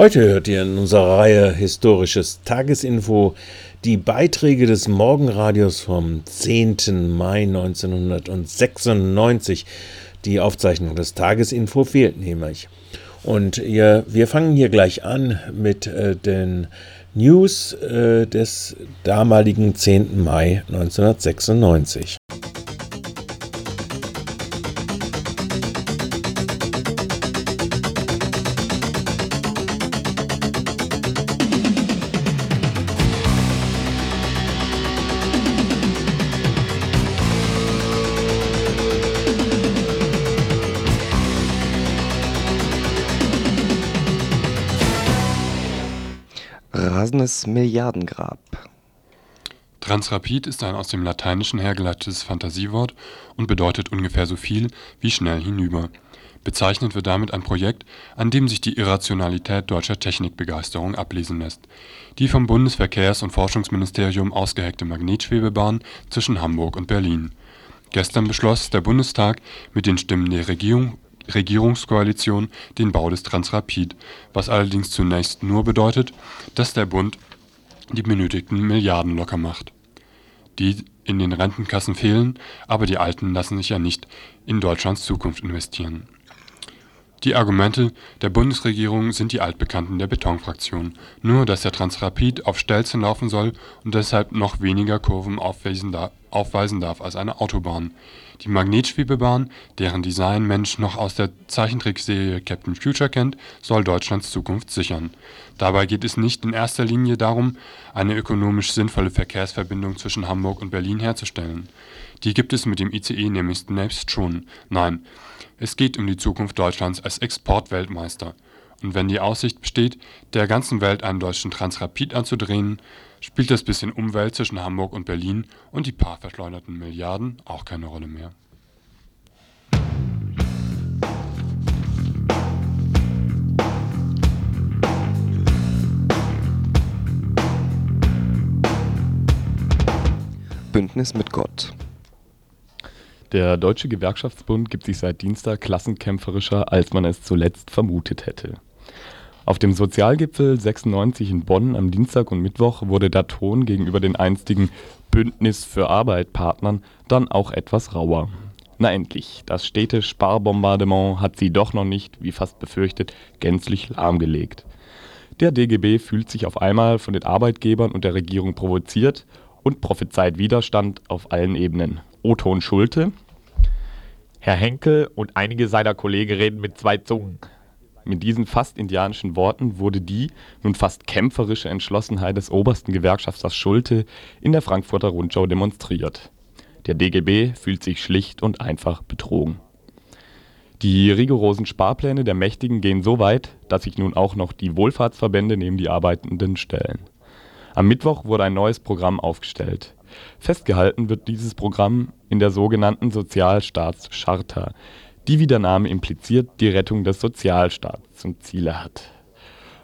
Heute hört ihr in unserer Reihe Historisches Tagesinfo die Beiträge des Morgenradios vom 10. Mai 1996. Die Aufzeichnung des Tagesinfo fehlt nämlich. Und ihr, wir fangen hier gleich an mit äh, den News äh, des damaligen 10. Mai 1996. Milliardengrab. Transrapid ist ein aus dem Lateinischen hergeleitetes Fantasiewort und bedeutet ungefähr so viel wie schnell hinüber. Bezeichnet wird damit ein Projekt, an dem sich die Irrationalität deutscher Technikbegeisterung ablesen lässt. Die vom Bundesverkehrs und Forschungsministerium ausgeheckte Magnetschwebebahn zwischen Hamburg und Berlin. Gestern beschloss der Bundestag mit den Stimmen der Regierung Regierungskoalition den Bau des Transrapid, was allerdings zunächst nur bedeutet, dass der Bund die benötigten Milliarden locker macht. Die in den Rentenkassen fehlen, aber die Alten lassen sich ja nicht in Deutschlands Zukunft investieren die Argumente der Bundesregierung sind die altbekannten der Betonfraktion, nur dass der Transrapid auf Stelzen laufen soll und deshalb noch weniger Kurven aufweisen darf als eine Autobahn. Die Magnetschwebebahn, deren Design Mensch noch aus der Zeichentrickserie Captain Future kennt, soll Deutschlands Zukunft sichern. Dabei geht es nicht in erster Linie darum, eine ökonomisch sinnvolle Verkehrsverbindung zwischen Hamburg und Berlin herzustellen. Die gibt es mit dem ICE nämlich zunächst schon. Nein es geht um die Zukunft Deutschlands als Exportweltmeister. Und wenn die Aussicht besteht, der ganzen Welt einen deutschen Transrapid anzudrehen, spielt das bisschen Umwelt zwischen Hamburg und Berlin und die paar verschleuderten Milliarden auch keine Rolle mehr. Bündnis mit Gott der Deutsche Gewerkschaftsbund gibt sich seit Dienstag klassenkämpferischer, als man es zuletzt vermutet hätte. Auf dem Sozialgipfel 96 in Bonn am Dienstag und Mittwoch wurde der Ton gegenüber den einstigen Bündnis für Arbeit-Partnern dann auch etwas rauer. Na endlich, das stete Sparbombardement hat sie doch noch nicht, wie fast befürchtet, gänzlich lahmgelegt. Der DGB fühlt sich auf einmal von den Arbeitgebern und der Regierung provoziert und prophezeit Widerstand auf allen Ebenen. Oton Schulte. Herr Henkel und einige seiner Kollegen reden mit zwei Zungen. Mit diesen fast indianischen Worten wurde die nun fast kämpferische Entschlossenheit des obersten Gewerkschafters Schulte in der Frankfurter Rundschau demonstriert. Der DGB fühlt sich schlicht und einfach betrogen. Die rigorosen Sparpläne der Mächtigen gehen so weit, dass sich nun auch noch die Wohlfahrtsverbände neben die Arbeitenden stellen. Am Mittwoch wurde ein neues Programm aufgestellt. Festgehalten wird dieses Programm in der sogenannten Sozialstaatscharta, die wie der Name impliziert die Rettung des Sozialstaats zum Ziele hat.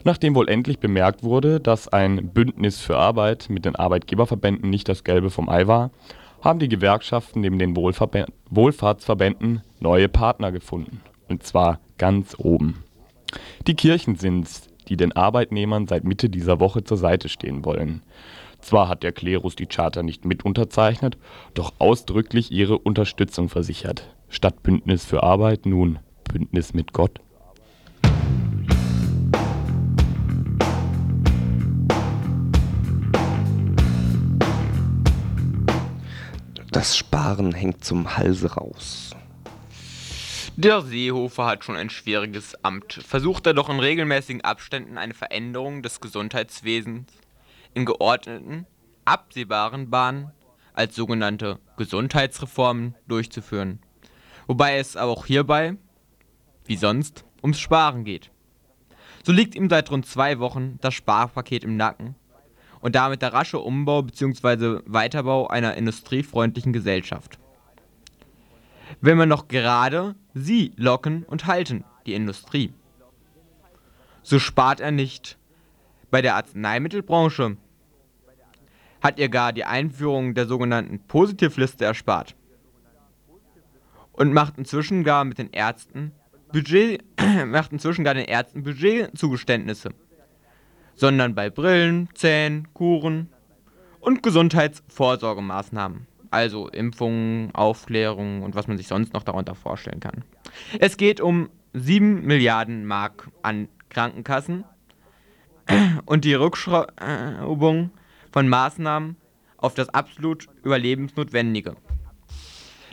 Nachdem wohl endlich bemerkt wurde, dass ein Bündnis für Arbeit mit den Arbeitgeberverbänden nicht das Gelbe vom Ei war, haben die Gewerkschaften neben den Wohlverb Wohlfahrtsverbänden neue Partner gefunden. Und zwar ganz oben. Die Kirchen sind's, die den Arbeitnehmern seit Mitte dieser Woche zur Seite stehen wollen. Zwar hat der Klerus die Charta nicht mit unterzeichnet, doch ausdrücklich ihre Unterstützung versichert. Statt Bündnis für Arbeit nun Bündnis mit Gott. Das Sparen hängt zum Halse raus. Der Seehofer hat schon ein schwieriges Amt. Versucht er doch in regelmäßigen Abständen eine Veränderung des Gesundheitswesens in geordneten, absehbaren Bahnen als sogenannte Gesundheitsreformen durchzuführen. Wobei es aber auch hierbei, wie sonst, ums Sparen geht. So liegt ihm seit rund zwei Wochen das Sparpaket im Nacken und damit der rasche Umbau bzw. Weiterbau einer industriefreundlichen Gesellschaft. Wenn man noch gerade sie locken und halten, die Industrie. So spart er nicht bei der Arzneimittelbranche hat ihr gar die Einführung der sogenannten Positivliste erspart und macht inzwischen gar mit den Ärzten Budget macht inzwischen gar den Ärzten Budgetzugeständnisse. sondern bei Brillen, Zähnen, Kuren und Gesundheitsvorsorgemaßnahmen, also Impfungen, Aufklärung und was man sich sonst noch darunter vorstellen kann. Es geht um 7 Milliarden Mark an Krankenkassen und die Rückschraubung von Maßnahmen auf das absolut Überlebensnotwendige.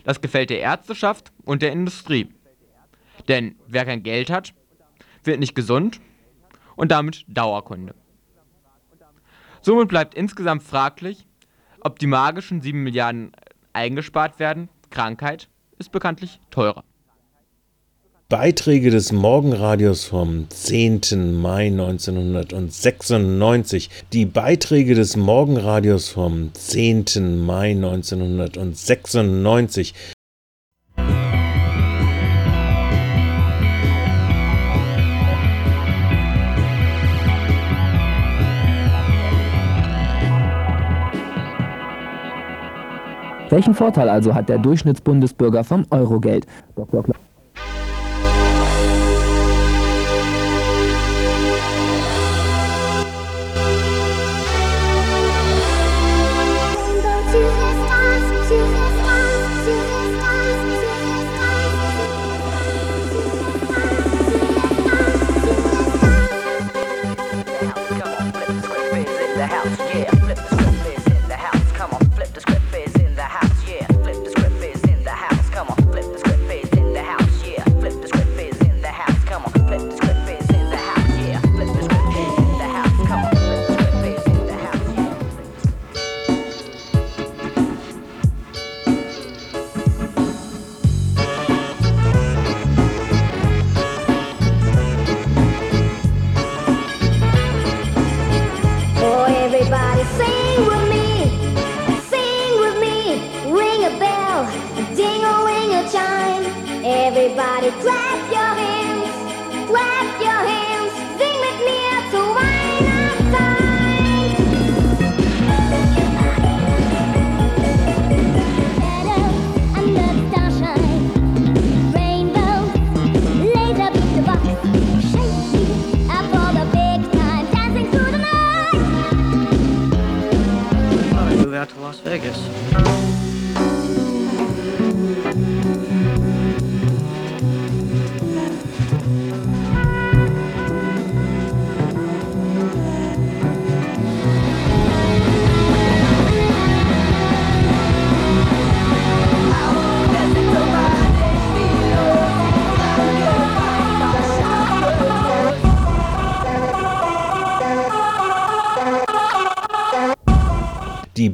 Das gefällt der Ärzteschaft und der Industrie. Denn wer kein Geld hat, wird nicht gesund und damit Dauerkunde. Somit bleibt insgesamt fraglich, ob die magischen 7 Milliarden eingespart werden. Krankheit ist bekanntlich teurer. Beiträge des Morgenradios vom 10. Mai 1996. Die Beiträge des Morgenradios vom 10. Mai 1996. Welchen Vorteil also hat der Durchschnittsbundesbürger vom Eurogeld? Dr.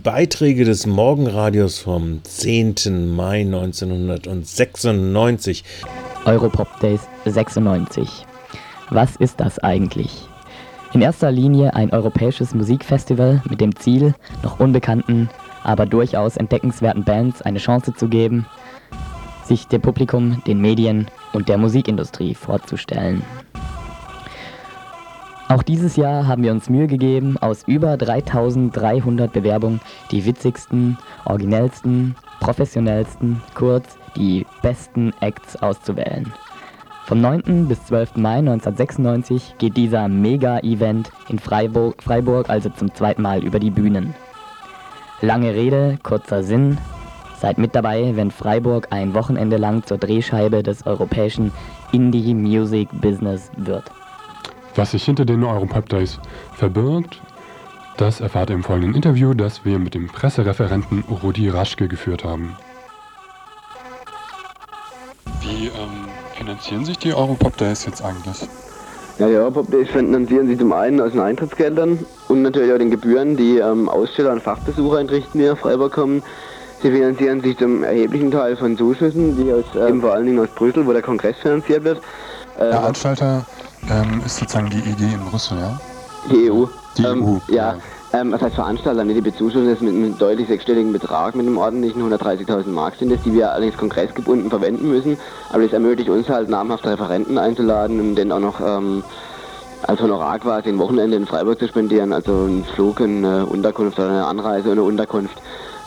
Beiträge des Morgenradios vom 10. Mai 1996. Europop Days 96. Was ist das eigentlich? In erster Linie ein europäisches Musikfestival mit dem Ziel, noch unbekannten, aber durchaus entdeckenswerten Bands eine Chance zu geben, sich dem Publikum, den Medien und der Musikindustrie vorzustellen. Auch dieses Jahr haben wir uns Mühe gegeben, aus über 3300 Bewerbungen die witzigsten, originellsten, professionellsten, kurz die besten Acts auszuwählen. Vom 9. bis 12. Mai 1996 geht dieser Mega-Event in Freiburg, Freiburg also zum zweiten Mal über die Bühnen. Lange Rede, kurzer Sinn. Seid mit dabei, wenn Freiburg ein Wochenende lang zur Drehscheibe des europäischen Indie-Music-Business wird. Was sich hinter den Europop Days verbirgt, das erfahrt ihr im folgenden Interview, das wir mit dem Pressereferenten Rudi Raschke geführt haben. Wie ähm, finanzieren sich die Europop Days jetzt eigentlich? Ja, die Europop Days finanzieren sich zum einen aus den Eintrittsgeldern und natürlich auch den Gebühren, die ähm, Aussteller und Fachbesucher entrichten, die nach Freiburg kommen. Sie finanzieren sich zum erheblichen Teil von Zuschüssen, die aus, ähm, vor allen Dingen aus Brüssel, wo der Kongress finanziert wird. Äh, Der Veranstalter ähm, ist sozusagen die IG in Brüssel, ja? Die EU. Die ähm, EU, Ja. Ähm, was heißt Veranstalter? Nee, die bezuschussen es mit einem deutlich sechsstelligen Betrag, mit einem ordentlichen 130.000 Mark sind es, die wir allerdings kongressgebunden verwenden müssen. Aber das ermöglicht uns halt namhafte Referenten einzuladen und dann auch noch ähm, als Honorar quasi ein Wochenende in Freiburg zu spendieren, also einen Flug, eine Unterkunft oder eine Anreise und eine Unterkunft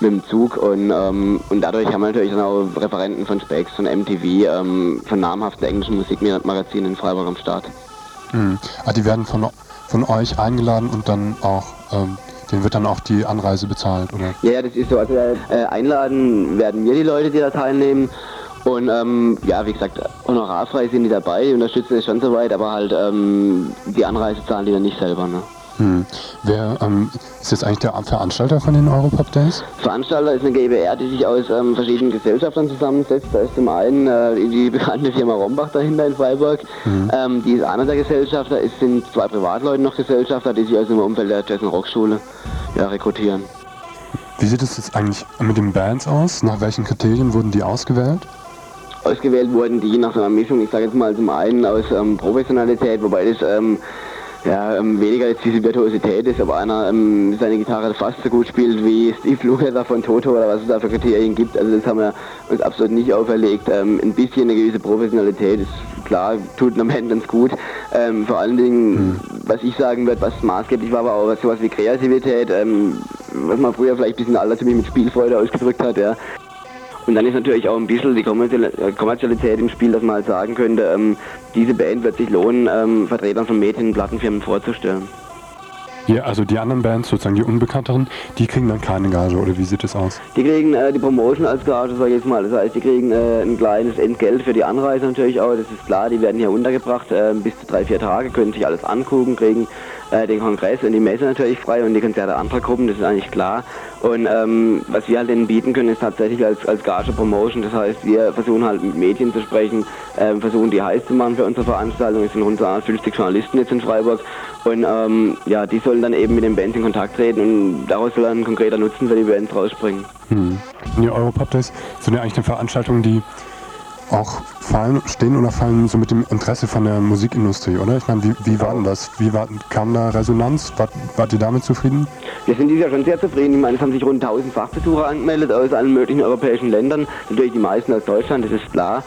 mit dem Zug und, ähm, und dadurch haben wir natürlich dann auch Referenten von Specs, von MTV, ähm, von namhaften englischen Musikmagazinen in Freiburg am Start. Mhm. Ah, die werden von, von euch eingeladen und dann auch, ähm, denen wird dann auch die Anreise bezahlt, oder? Ja, ja, das ist so. Also äh, einladen werden wir die Leute, die da teilnehmen. Und ähm, ja, wie gesagt, honorarfrei sind die dabei, die unterstützen es schon soweit, aber halt ähm, die Anreise zahlen die dann nicht selber. Ne? Hm. Wer ähm, ist jetzt eigentlich der Veranstalter von den Europop Days? Veranstalter ist eine GbR, die sich aus ähm, verschiedenen Gesellschaftern zusammensetzt. Da ist zum einen äh, die bekannte Firma Rombach dahinter in Freiburg. Mhm. Ähm, die ist einer der Gesellschafter. Es sind zwei Privatleute noch Gesellschafter, die sich aus dem Umfeld der Jazz- und Rockschule ja, rekrutieren. Wie sieht es jetzt eigentlich mit den Bands aus? Nach welchen Kriterien wurden die ausgewählt? Ausgewählt wurden die nach so einer Mischung, ich sage jetzt mal zum einen aus ähm, Professionalität, wobei das ähm, ja, ähm, weniger jetzt diese Virtuosität ist, aber einer ähm, seine Gitarre fast so gut spielt wie Steve Lukather von Toto oder was es da für Kriterien gibt. Also das haben wir uns absolut nicht auferlegt. Ähm, ein bisschen eine gewisse Professionalität ist klar, tut am Ende ganz gut. Ähm, vor allen Dingen, was ich sagen würde, was maßgeblich war, war auch sowas wie Kreativität, ähm, was man früher vielleicht ein bisschen altertümlich mit Spielfreude ausgedrückt hat, ja. Und dann ist natürlich auch ein bisschen die äh, Kommerzialität im Spiel, dass man halt sagen könnte, ähm, diese Band wird sich lohnen, ähm, Vertretern von Medien und Plattenfirmen vorzustellen. Ja, also die anderen Bands, sozusagen die unbekannteren, die kriegen dann keine Gage, oder wie sieht das aus? Die kriegen äh, die Promotion als Gage, sag ich jetzt mal. Das heißt, die kriegen äh, ein kleines Entgelt für die Anreise natürlich auch. Das ist klar, die werden hier untergebracht, äh, bis zu drei, vier Tage, können sich alles angucken, kriegen äh, den Kongress und die Messe natürlich frei und die Konzerte anderer Gruppen, das ist eigentlich klar. Und ähm, was wir halt denen bieten können, ist tatsächlich als, als Gage Promotion. Das heißt, wir versuchen halt mit Medien zu sprechen, ähm, versuchen die heiß zu machen für unsere Veranstaltung. Es sind rund 50 Journalisten jetzt in Freiburg. Und ähm, ja, die sollen dann eben mit den Bands in Kontakt treten und daraus soll dann ein konkreter Nutzen für die Bands rausspringen. Hm. Die Europop Days sind ja eigentlich eine Veranstaltung, die auch fallen, stehen oder fallen so mit dem Interesse von der Musikindustrie, oder? Ich meine, wie, wie war denn das? Wie war, kam da Resonanz? Wart, wart ihr damit zufrieden? Wir sind dieses Jahr schon sehr zufrieden. Ich meine, es haben sich rund 1000 Fachbesucher angemeldet aus allen möglichen europäischen Ländern. Natürlich die meisten aus Deutschland, das ist klar.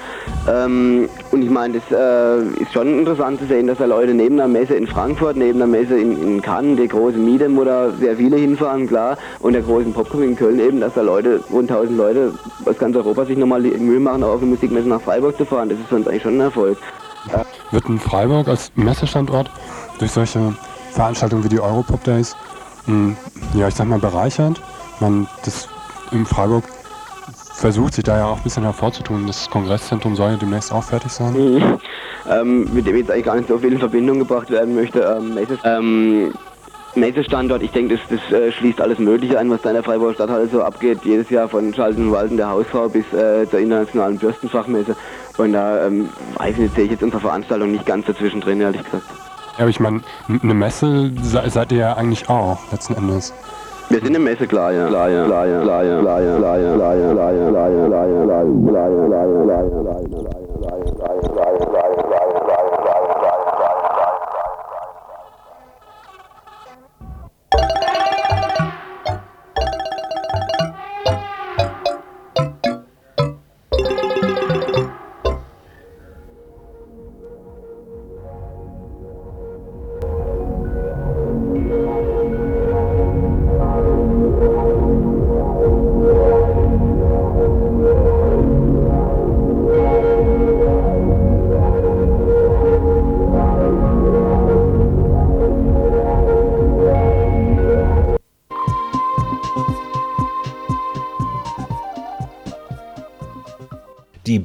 Ähm, und ich meine, das äh, ist schon interessant zu sehen, dass da Leute neben der Messe in Frankfurt, neben der Messe in, in Cannes, die große Miedem, wo da sehr viele hinfahren, klar, und der großen Popcom in Köln eben, dass da Leute, rund 1000 Leute aus ganz Europa sich nochmal die Mühe machen, auf eine Musikmesse nach Freiburg zu fahren. Das ist für uns eigentlich schon ein Erfolg. Wird in Freiburg als Messestandort durch solche Veranstaltungen wie die Europop Days, mh, ja, ich sag mal, bereichert? Man, das in Freiburg versucht sich da ja auch ein bisschen hervorzutun. Das Kongresszentrum soll ja demnächst auch fertig sein. Mhm. Ähm, mit dem jetzt eigentlich gar nicht so viel in Verbindung gebracht werden möchte. Ähm, Messe, ähm, Messestandort, ich denke, das, das äh, schließt alles Mögliche ein, was da in der Freiburger Stadthalle so abgeht. Jedes Jahr von Schalten und Walten der Hausfrau bis äh, zur internationalen Bürstenfachmesse. Und da ähm, weiß ich nicht, sehe ich jetzt unsere Veranstaltung nicht ganz dazwischen drin, ehrlich gesagt. Ja, aber ich meine, eine Messe se- seid ihr ja eigentlich auch, letzten Endes. Wir sind eine Messe, klar, ja. Klar, ja. Klar, ja. Klar, ja. Klar, ja. Klar, ja. Klar, ja. Klar, ja. Klar, ja. Klar, ja. Klar, ja. Klar, ja. Klar, ja. Klar, ja. Klar, ja. Die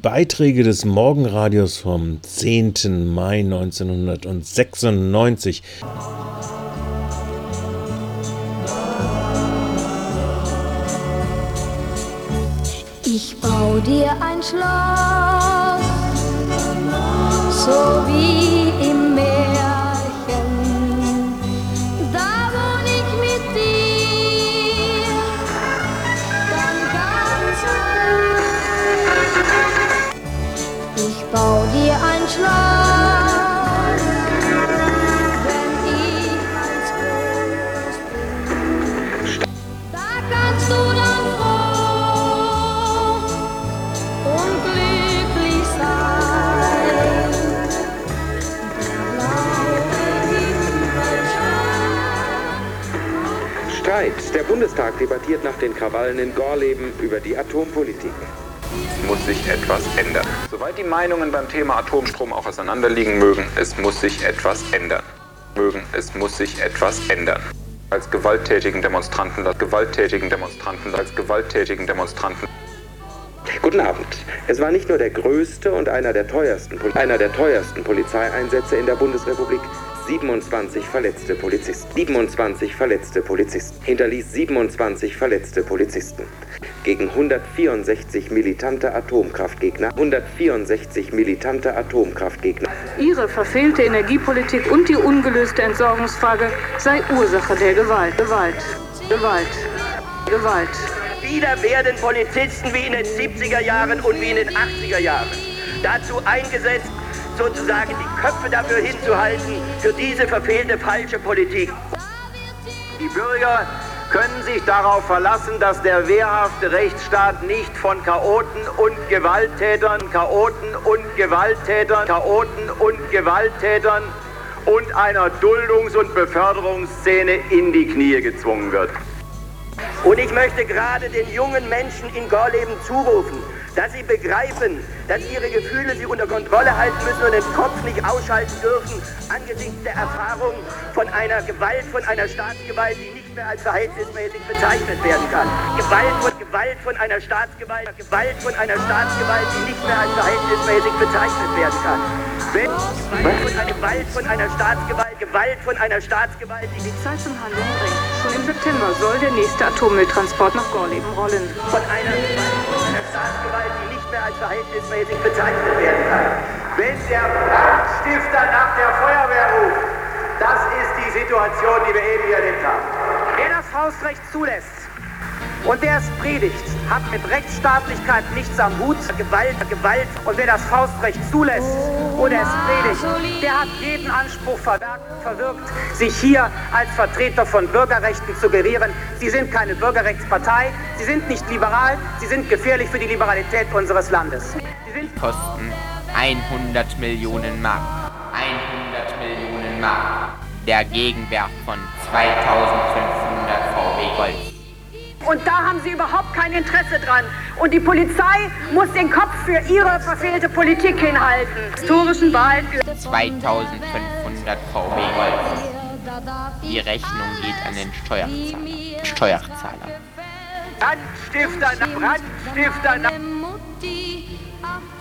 Beiträge des Morgenradios vom 10. Mai 1996. Krawallen in Gorleben über die Atompolitik. Muss sich etwas ändern. Soweit die Meinungen beim Thema Atomstrom auch auseinanderliegen mögen, es muss sich etwas ändern. mögen. Es muss sich etwas ändern. Als gewalttätigen Demonstranten, als gewalttätigen Demonstranten, als gewalttätigen Demonstranten. Guten Abend. Es war nicht nur der größte und einer der teuersten, einer der teuersten Polizeieinsätze in der Bundesrepublik. 27 verletzte Polizisten. 27 verletzte Polizisten. Hinterließ 27 verletzte Polizisten. Gegen 164 militante Atomkraftgegner. 164 militante Atomkraftgegner. Ihre verfehlte Energiepolitik und die ungelöste Entsorgungsfrage sei Ursache der Gewalt. Gewalt. Gewalt. Gewalt. Wieder werden Polizisten wie in den 70er Jahren und wie in den 80er Jahren dazu eingesetzt, sozusagen die Köpfe dafür hinzuhalten, für diese verfehlte falsche Politik. Die Bürger können sich darauf verlassen, dass der wehrhafte Rechtsstaat nicht von Chaoten und Gewalttätern, Chaoten und Gewalttätern, Chaoten und Gewalttätern und einer Duldungs- und Beförderungsszene in die Knie gezwungen wird. Und ich möchte gerade den jungen Menschen in Gorleben zurufen, dass sie begreifen, dass ihre Gefühle sie unter Kontrolle halten müssen und den Kopf nicht ausschalten dürfen angesichts der Erfahrung von einer Gewalt, von einer Staatsgewalt, die nicht mehr als verhältnismäßig bezeichnet werden kann. Gewalt von Gewalt von einer Staatsgewalt, Gewalt von einer Staatsgewalt, die nicht mehr als verhältnismäßig bezeichnet werden kann. Wenn Gewalt von einer Gewalt von einer Staatsgewalt, Gewalt von einer Staatsgewalt, die die Zeit zum Handeln bringt. Schon im September soll der nächste Atommülltransport nach Gorleben rollen. Von einer Gewalt von einer Staatsgewalt, die nicht mehr als verhältnismäßig bezeichnet werden kann. Wenn der Brandstifter nach der Feuerwehr ruft, das ist die Situation, die wir eben hier erlebt haben. Wer das Faustrecht zulässt und wer es predigt, hat mit Rechtsstaatlichkeit nichts am Hut. Gewalt, Gewalt. Und wer das Faustrecht zulässt oder es predigt, der hat jeden Anspruch verwirkt, sich hier als Vertreter von Bürgerrechten zu gerieren. Sie sind keine Bürgerrechtspartei, sie sind nicht liberal, sie sind gefährlich für die Liberalität unseres Landes. Kosten 100 Millionen Mark. 100 Millionen Mark. Der Gegenwert von 2500 VW Golf. Und da haben sie überhaupt kein Interesse dran. Und die Polizei muss den Kopf für ihre verfehlte Politik hinhalten. Historischen Wahlen 2500 VW Golf. Die Rechnung geht an den Steuerzahler. Steuerzahler. Brandstifter, Brandstifter.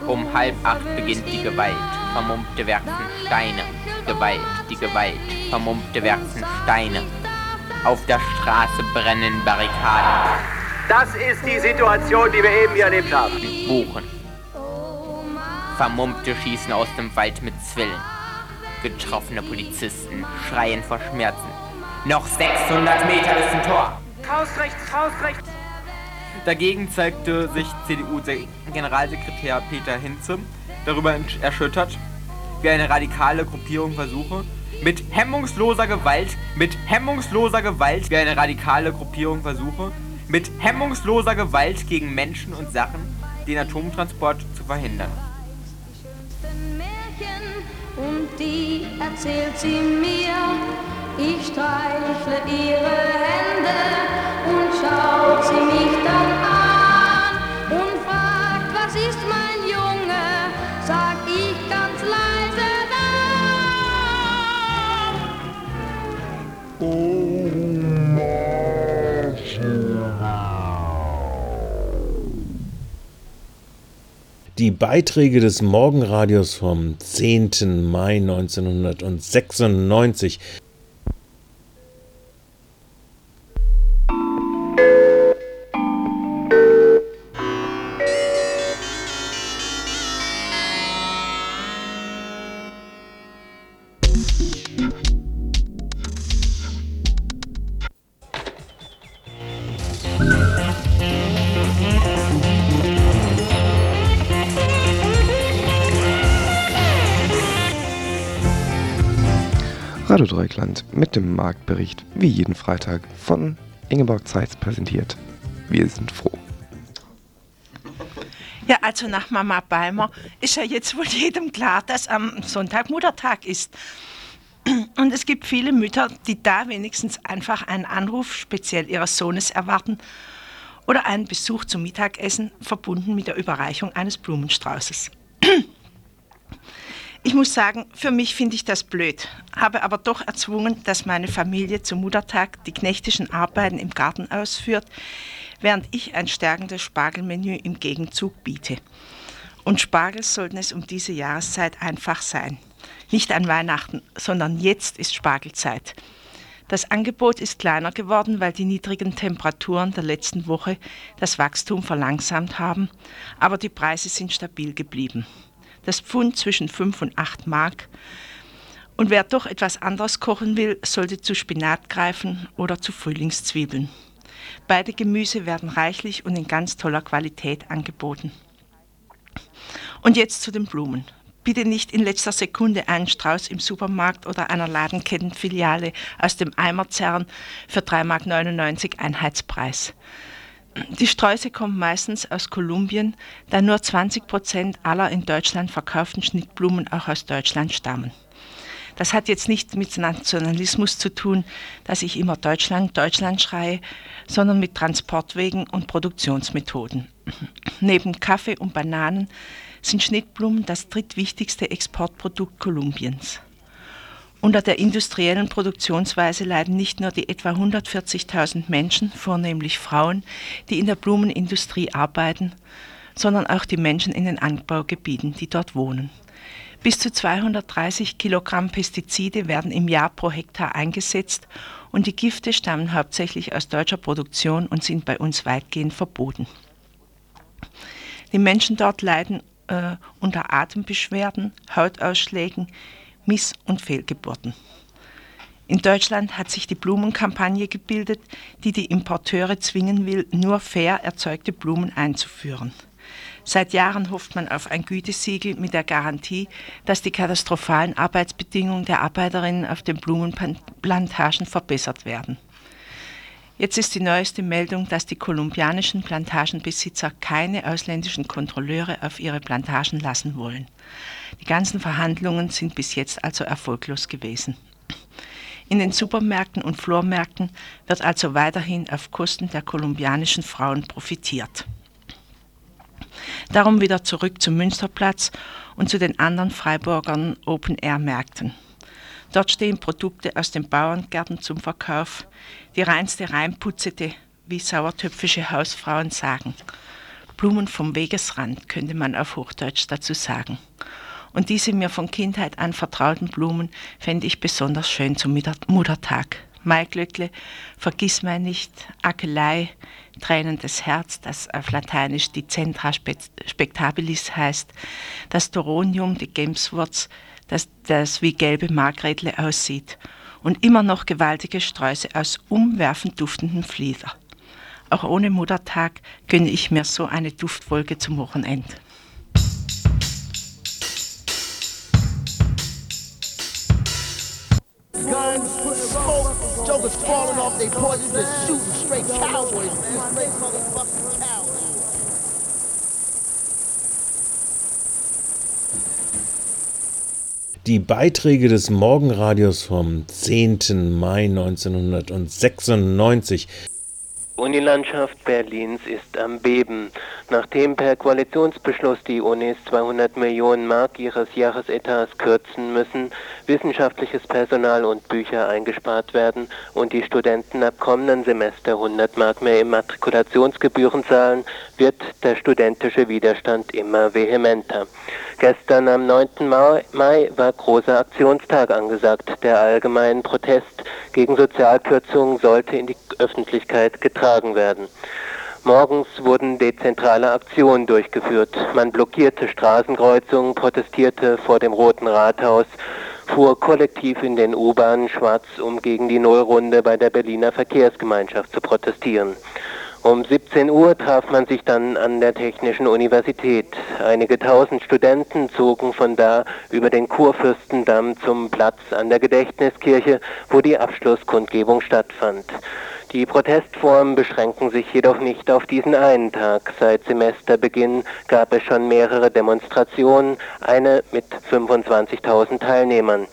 Um halb acht beginnt die Gewalt. Vermummte werfen Steine. Gewalt, die Gewalt. Vermummte werfen Steine. Auf der Straße brennen Barrikaden. Das ist die Situation, die wir eben hier erlebt haben. Buchen. Vermummte schießen aus dem Wald mit Zwillen. Getroffene Polizisten schreien vor Schmerzen. Noch 600 Meter bis zum Tor. Faustrecht, Faustrecht. Dagegen zeigte sich CDU-Generalsekretär Peter Hinze darüber erschüttert, wie eine radikale Gruppierung versuche, mit hemmungsloser Gewalt, mit hemmungsloser Gewalt, wie eine radikale Gruppierung versuche, mit hemmungsloser Gewalt gegen Menschen und Sachen den Atomtransport zu verhindern. Und die erzählt sie mir, ich streichle ihre Hände und schaut sie mich dann an und fragt, was ist mein Die Beiträge des Morgenradios vom 10. Mai 1996 Marktbericht wie jeden Freitag von Ingeborg Zeitz präsentiert. Wir sind froh. Ja, also nach Mama Beimer ist ja jetzt wohl jedem klar, dass am Sonntag Muttertag ist. Und es gibt viele Mütter, die da wenigstens einfach einen Anruf speziell ihres Sohnes erwarten oder einen Besuch zum Mittagessen verbunden mit der Überreichung eines Blumenstraußes. Ich muss sagen, für mich finde ich das blöd, habe aber doch erzwungen, dass meine Familie zum Muttertag die knechtischen Arbeiten im Garten ausführt, während ich ein stärkendes Spargelmenü im Gegenzug biete. Und Spargel sollten es um diese Jahreszeit einfach sein. Nicht an Weihnachten, sondern jetzt ist Spargelzeit. Das Angebot ist kleiner geworden, weil die niedrigen Temperaturen der letzten Woche das Wachstum verlangsamt haben, aber die Preise sind stabil geblieben. Das Pfund zwischen 5 und 8 Mark. Und wer doch etwas anderes kochen will, sollte zu Spinat greifen oder zu Frühlingszwiebeln. Beide Gemüse werden reichlich und in ganz toller Qualität angeboten. Und jetzt zu den Blumen. Bitte nicht in letzter Sekunde einen Strauß im Supermarkt oder einer Ladenkettenfiliale aus dem Eimer zerren für 3,99 Mark Einheitspreis. Die Sträuße kommen meistens aus Kolumbien, da nur 20 Prozent aller in Deutschland verkauften Schnittblumen auch aus Deutschland stammen. Das hat jetzt nicht mit Nationalismus zu tun, dass ich immer Deutschland, Deutschland schreie, sondern mit Transportwegen und Produktionsmethoden. Neben Kaffee und Bananen sind Schnittblumen das drittwichtigste Exportprodukt Kolumbiens. Unter der industriellen Produktionsweise leiden nicht nur die etwa 140.000 Menschen, vornehmlich Frauen, die in der Blumenindustrie arbeiten, sondern auch die Menschen in den Anbaugebieten, die dort wohnen. Bis zu 230 Kilogramm Pestizide werden im Jahr pro Hektar eingesetzt und die Gifte stammen hauptsächlich aus deutscher Produktion und sind bei uns weitgehend verboten. Die Menschen dort leiden äh, unter Atembeschwerden, Hautausschlägen, Miss- und Fehlgeburten. In Deutschland hat sich die Blumenkampagne gebildet, die die Importeure zwingen will, nur fair erzeugte Blumen einzuführen. Seit Jahren hofft man auf ein Gütesiegel mit der Garantie, dass die katastrophalen Arbeitsbedingungen der Arbeiterinnen auf den Blumenplantagen verbessert werden. Jetzt ist die neueste Meldung, dass die kolumbianischen Plantagenbesitzer keine ausländischen Kontrolleure auf ihre Plantagen lassen wollen. Die ganzen Verhandlungen sind bis jetzt also erfolglos gewesen. In den Supermärkten und Flormärkten wird also weiterhin auf Kosten der kolumbianischen Frauen profitiert. Darum wieder zurück zum Münsterplatz und zu den anderen Freiburgern Open-Air-Märkten. Dort stehen Produkte aus den Bauerngärten zum Verkauf, die reinste Reinputzete, wie sauertöpfische Hausfrauen sagen. Blumen vom Wegesrand könnte man auf Hochdeutsch dazu sagen. Und diese mir von Kindheit an vertrauten Blumen fände ich besonders schön zum Muttertag. Maiglöckle, Vergissmeinnicht, Akelei, tränendes Herz, das auf Lateinisch die Centra Spectabilis heißt, das Toronium, die Gemswurz, das, das wie gelbe Margretle aussieht und immer noch gewaltige Sträuße aus umwerfend duftenden Flieder. Auch ohne Muttertag gönne ich mir so eine Duftwolke zum Wochenende. Guns, smoke, jokers falling off their poisons and shooting straight cowboys. Straight cowards. Die Beiträge des Morgenradios vom 10. Mai 1996 Unilandschaft Berlins ist am Beben. Nachdem per Koalitionsbeschluss die Unis 200 Millionen Mark ihres Jahresetats kürzen müssen, wissenschaftliches Personal und Bücher eingespart werden und die Studenten ab kommenden Semester 100 Mark mehr Immatrikulationsgebühren zahlen, wird der studentische Widerstand immer vehementer. Gestern am 9. Mai war großer Aktionstag angesagt. Der allgemeine Protest gegen Sozialkürzungen sollte in die Öffentlichkeit getragen werden. Morgens wurden dezentrale Aktionen durchgeführt. Man blockierte Straßenkreuzungen, protestierte vor dem Roten Rathaus, fuhr kollektiv in den U-Bahnen schwarz, um gegen die Nullrunde bei der Berliner Verkehrsgemeinschaft zu protestieren. Um 17 Uhr traf man sich dann an der Technischen Universität. Einige tausend Studenten zogen von da über den Kurfürstendamm zum Platz an der Gedächtniskirche, wo die Abschlusskundgebung stattfand. Die Protestformen beschränken sich jedoch nicht auf diesen einen Tag. Seit Semesterbeginn gab es schon mehrere Demonstrationen, eine mit 25.000 Teilnehmern.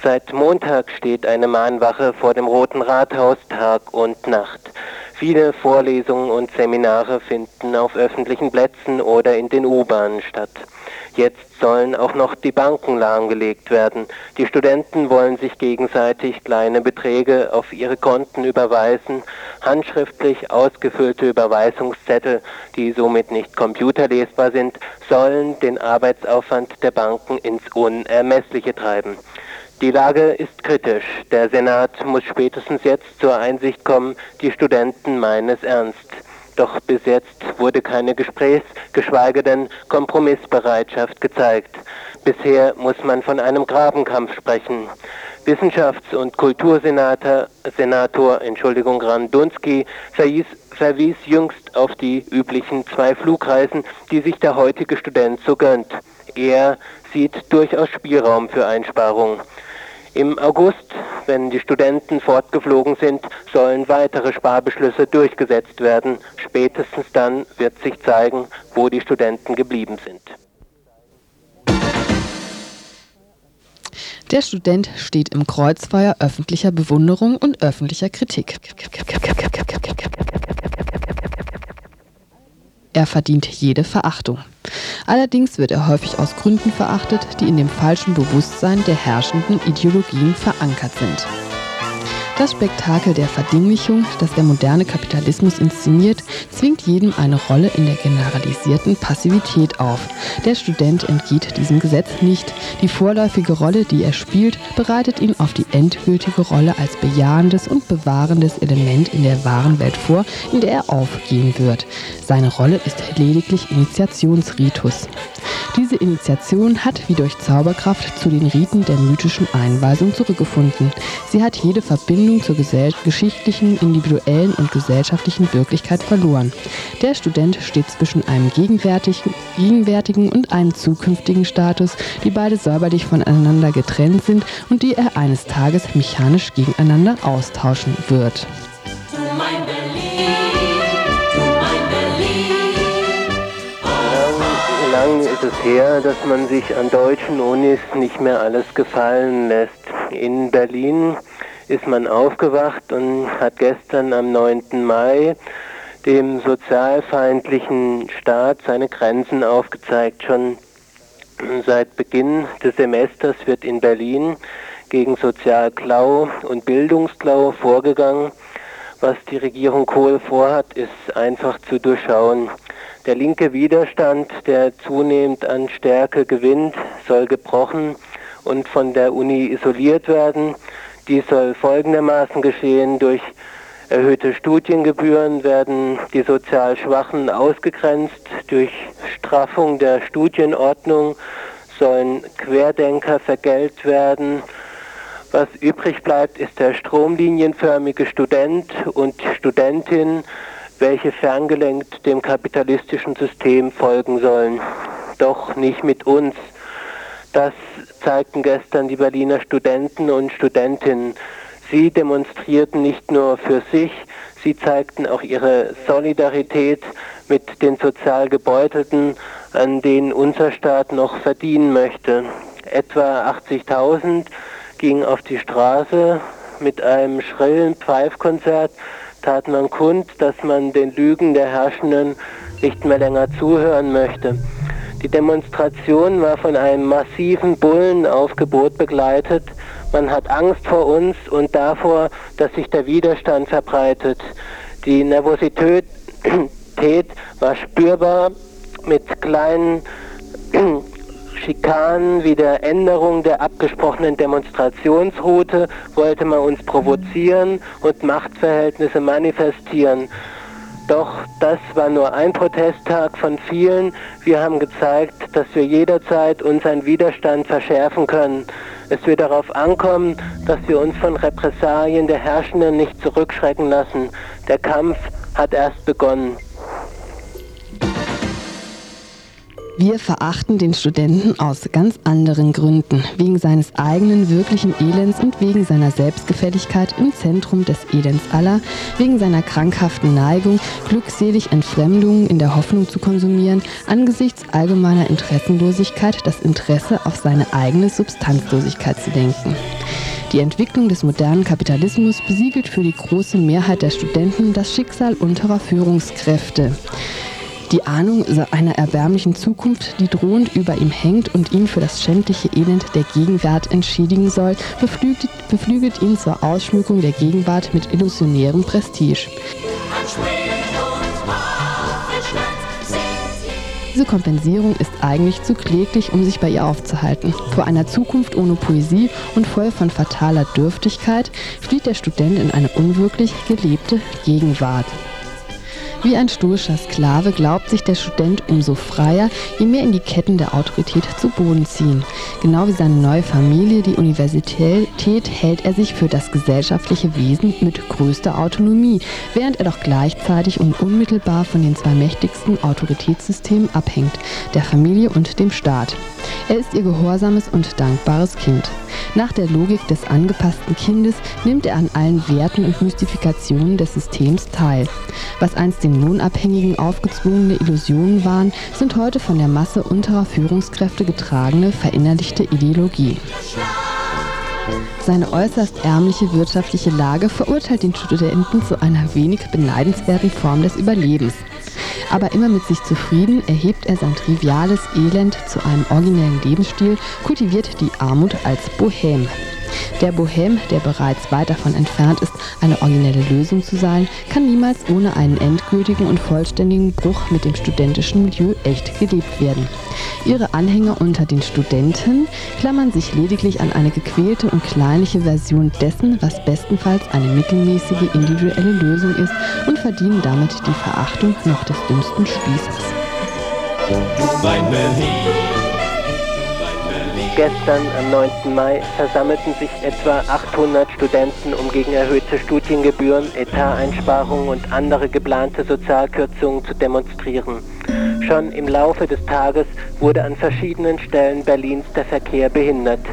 Seit Montag steht eine Mahnwache vor dem Roten Rathaus Tag und Nacht. Viele Vorlesungen und Seminare finden auf öffentlichen Plätzen oder in den U-Bahnen statt. Jetzt sollen auch noch die Banken lahmgelegt werden. Die Studenten wollen sich gegenseitig kleine Beträge auf ihre Konten überweisen. Handschriftlich ausgefüllte Überweisungszettel, die somit nicht computerlesbar sind, sollen den Arbeitsaufwand der Banken ins Unermessliche treiben. Die Lage ist kritisch. Der Senat muss spätestens jetzt zur Einsicht kommen, die Studenten meinen es ernst. Doch bis jetzt wurde keine Gesprächs-, geschweige denn Kompromissbereitschaft gezeigt. Bisher muss man von einem Grabenkampf sprechen. Wissenschafts- und Kultursenator Senator, Entschuldigung, Grandunski verwies, verwies jüngst auf die üblichen zwei Flugreisen, die sich der heutige Student so gönnt. Er sieht durchaus Spielraum für Einsparungen. Im August, wenn die Studenten fortgeflogen sind, sollen weitere Sparbeschlüsse durchgesetzt werden. Spätestens dann wird sich zeigen, wo die Studenten geblieben sind. Der Student steht im Kreuzfeuer öffentlicher Bewunderung und öffentlicher Kritik. Er verdient jede Verachtung. Allerdings wird er häufig aus Gründen verachtet, die in dem falschen Bewusstsein der herrschenden Ideologien verankert sind. Das Spektakel der Verdinglichung, das der moderne Kapitalismus inszeniert, zwingt jedem eine Rolle in der generalisierten Passivität auf. Der Student entgeht diesem Gesetz nicht. Die vorläufige Rolle, die er spielt, bereitet ihn auf die endgültige Rolle als bejahendes und bewahrendes Element in der wahren Welt vor, in der er aufgehen wird. Seine Rolle ist lediglich Initiationsritus. Diese Initiation hat wie durch Zauberkraft zu den Riten der mythischen Einweisung zurückgefunden. Sie hat jede Verbindung zur geschichtlichen, individuellen und gesellschaftlichen Wirklichkeit verloren. Der Student steht zwischen einem gegenwärtigen, gegenwärtigen und einem zukünftigen Status, die beide säuberlich voneinander getrennt sind und die er eines Tages mechanisch gegeneinander austauschen wird. lang ist es her, dass man sich an deutschen Unis nicht mehr alles gefallen lässt. In Berlin ist man aufgewacht und hat gestern am 9. Mai dem sozialfeindlichen Staat seine Grenzen aufgezeigt. Schon seit Beginn des Semesters wird in Berlin gegen Sozialklau und Bildungsklau vorgegangen. Was die Regierung Kohl vorhat, ist einfach zu durchschauen. Der linke Widerstand, der zunehmend an Stärke gewinnt, soll gebrochen und von der Uni isoliert werden. Dies soll folgendermaßen geschehen. Durch erhöhte Studiengebühren werden die sozial Schwachen ausgegrenzt. Durch Straffung der Studienordnung sollen Querdenker vergällt werden. Was übrig bleibt, ist der stromlinienförmige Student und Studentin, welche ferngelenkt dem kapitalistischen System folgen sollen. Doch nicht mit uns. Das zeigten gestern die Berliner Studenten und Studentinnen. Sie demonstrierten nicht nur für sich, sie zeigten auch ihre Solidarität mit den sozial Gebeutelten, an denen unser Staat noch verdienen möchte. Etwa 80.000 gingen auf die Straße mit einem schrillen Pfeifkonzert tat man kund, dass man den Lügen der Herrschenden nicht mehr länger zuhören möchte. Die Demonstration war von einem massiven Bullenaufgebot begleitet. Man hat Angst vor uns und davor, dass sich der Widerstand verbreitet. Die Nervosität war spürbar mit kleinen Schikanen wie der Änderung der abgesprochenen Demonstrationsroute wollte man uns provozieren und Machtverhältnisse manifestieren. Doch das war nur ein Protesttag von vielen. Wir haben gezeigt, dass wir jederzeit unseren Widerstand verschärfen können. Es wird darauf ankommen, dass wir uns von Repressalien der Herrschenden nicht zurückschrecken lassen. Der Kampf hat erst begonnen. Wir verachten den Studenten aus ganz anderen Gründen, wegen seines eigenen wirklichen Elends und wegen seiner Selbstgefälligkeit im Zentrum des Elends aller, wegen seiner krankhaften Neigung, glückselig Entfremdungen in der Hoffnung zu konsumieren, angesichts allgemeiner Interessenlosigkeit das Interesse auf seine eigene Substanzlosigkeit zu denken. Die Entwicklung des modernen Kapitalismus besiegelt für die große Mehrheit der Studenten das Schicksal unterer Führungskräfte. Die Ahnung einer erbärmlichen Zukunft, die drohend über ihm hängt und ihn für das schändliche Elend der Gegenwart entschädigen soll, beflügelt, beflügelt ihn zur Ausschmückung der Gegenwart mit illusionärem Prestige. Diese Kompensierung ist eigentlich zu kläglich, um sich bei ihr aufzuhalten. Vor einer Zukunft ohne Poesie und voll von fataler Dürftigkeit flieht der Student in eine unwirklich gelebte Gegenwart. Wie ein stoischer Sklave glaubt sich der Student umso freier, je mehr in die Ketten der Autorität zu Boden ziehen. Genau wie seine neue Familie, die Universität, hält er sich für das gesellschaftliche Wesen mit größter Autonomie, während er doch gleichzeitig und unmittelbar von den zwei mächtigsten Autoritätssystemen abhängt, der Familie und dem Staat. Er ist ihr gehorsames und dankbares Kind. Nach der Logik des angepassten Kindes nimmt er an allen Werten und Mystifikationen des Systems teil. Was einst den Lohnabhängigen aufgezwungene Illusionen waren, sind heute von der Masse unterer Führungskräfte getragene, verinnerlichte Ideologie. Seine äußerst ärmliche wirtschaftliche Lage verurteilt den Studenten zu einer wenig beneidenswerten Form des Überlebens. Aber immer mit sich zufrieden erhebt er sein triviales Elend zu einem originellen Lebensstil, kultiviert die Armut als Bohem. Der Bohem, der bereits weit davon entfernt ist, eine originelle Lösung zu sein, kann niemals ohne einen endgültigen und vollständigen Bruch mit dem studentischen Milieu echt gelebt werden. Ihre Anhänger unter den Studenten klammern sich lediglich an eine gequälte und kleinliche Version dessen, was bestenfalls eine mittelmäßige individuelle Lösung ist und verdienen damit die Verachtung noch des dümmsten Spießers. Mein Berlin. Gestern, am 9. Mai, versammelten sich etwa 800 Studenten, um gegen erhöhte Studiengebühren, Etateinsparungen und andere geplante Sozialkürzungen zu demonstrieren. Schon im Laufe des Tages wurde an verschiedenen Stellen Berlins der Verkehr behindert.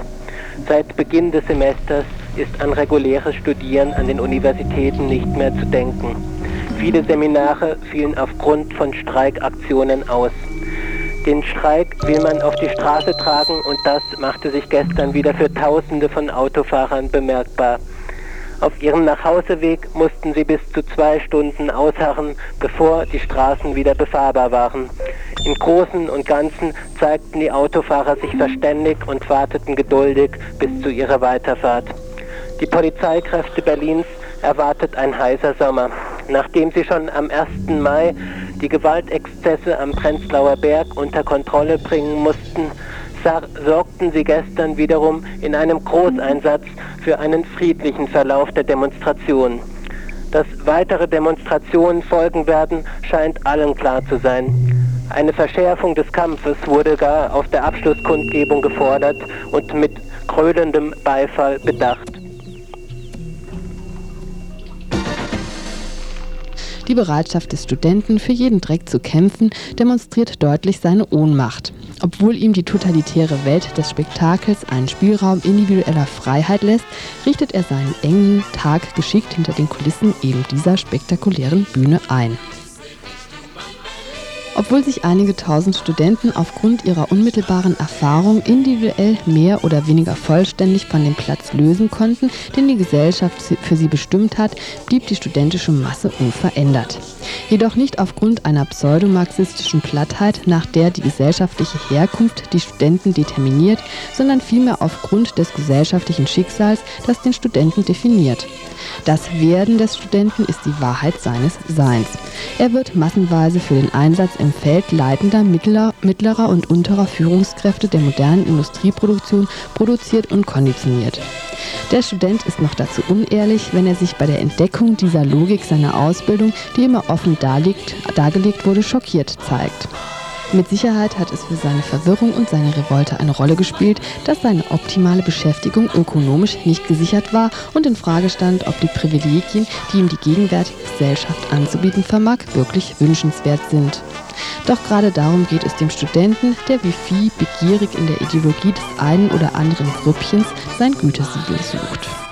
Seit Beginn des Semesters ist an reguläres Studieren an den Universitäten nicht mehr zu denken. Viele Seminare fielen aufgrund von Streikaktionen aus. Den Streik will man auf die Straße tragen und das machte sich gestern wieder für Tausende von Autofahrern bemerkbar. Auf ihrem Nachhauseweg mussten sie bis zu zwei Stunden ausharren, bevor die Straßen wieder befahrbar waren. Im Großen und Ganzen zeigten die Autofahrer sich verständig und warteten geduldig bis zu ihrer Weiterfahrt. Die Polizeikräfte Berlins erwartet ein heißer Sommer. Nachdem sie schon am 1. Mai die Gewaltexzesse am Prenzlauer Berg unter Kontrolle bringen mussten, sorgten sie gestern wiederum in einem Großeinsatz für einen friedlichen Verlauf der Demonstration. Dass weitere Demonstrationen folgen werden, scheint allen klar zu sein. Eine Verschärfung des Kampfes wurde gar auf der Abschlusskundgebung gefordert und mit krölendem Beifall bedacht. Die Bereitschaft des Studenten, für jeden Dreck zu kämpfen, demonstriert deutlich seine Ohnmacht. Obwohl ihm die totalitäre Welt des Spektakels einen Spielraum individueller Freiheit lässt, richtet er seinen engen Tag geschickt hinter den Kulissen eben dieser spektakulären Bühne ein. Obwohl sich einige tausend Studenten aufgrund ihrer unmittelbaren Erfahrung individuell mehr oder weniger vollständig von dem Platz lösen konnten, den die Gesellschaft für sie bestimmt hat, blieb die studentische Masse unverändert. Jedoch nicht aufgrund einer pseudomarxistischen Plattheit, nach der die gesellschaftliche Herkunft die Studenten determiniert, sondern vielmehr aufgrund des gesellschaftlichen Schicksals, das den Studenten definiert. Das Werden des Studenten ist die Wahrheit seines Seins. Er wird massenweise für den Einsatz im Feld leitender, mittlerer, mittlerer und unterer Führungskräfte der modernen Industrieproduktion produziert und konditioniert. Der Student ist noch dazu unehrlich, wenn er sich bei der Entdeckung dieser Logik seiner Ausbildung, die immer offen darlegt, dargelegt wurde, schockiert zeigt. Mit Sicherheit hat es für seine Verwirrung und seine Revolte eine Rolle gespielt, dass seine optimale Beschäftigung ökonomisch nicht gesichert war und in Frage stand, ob die Privilegien, die ihm die gegenwärtige Gesellschaft anzubieten vermag, wirklich wünschenswert sind. Doch gerade darum geht es dem Studenten, der wie Vieh begierig in der Ideologie des einen oder anderen Grüppchens sein Gütesiegel sucht.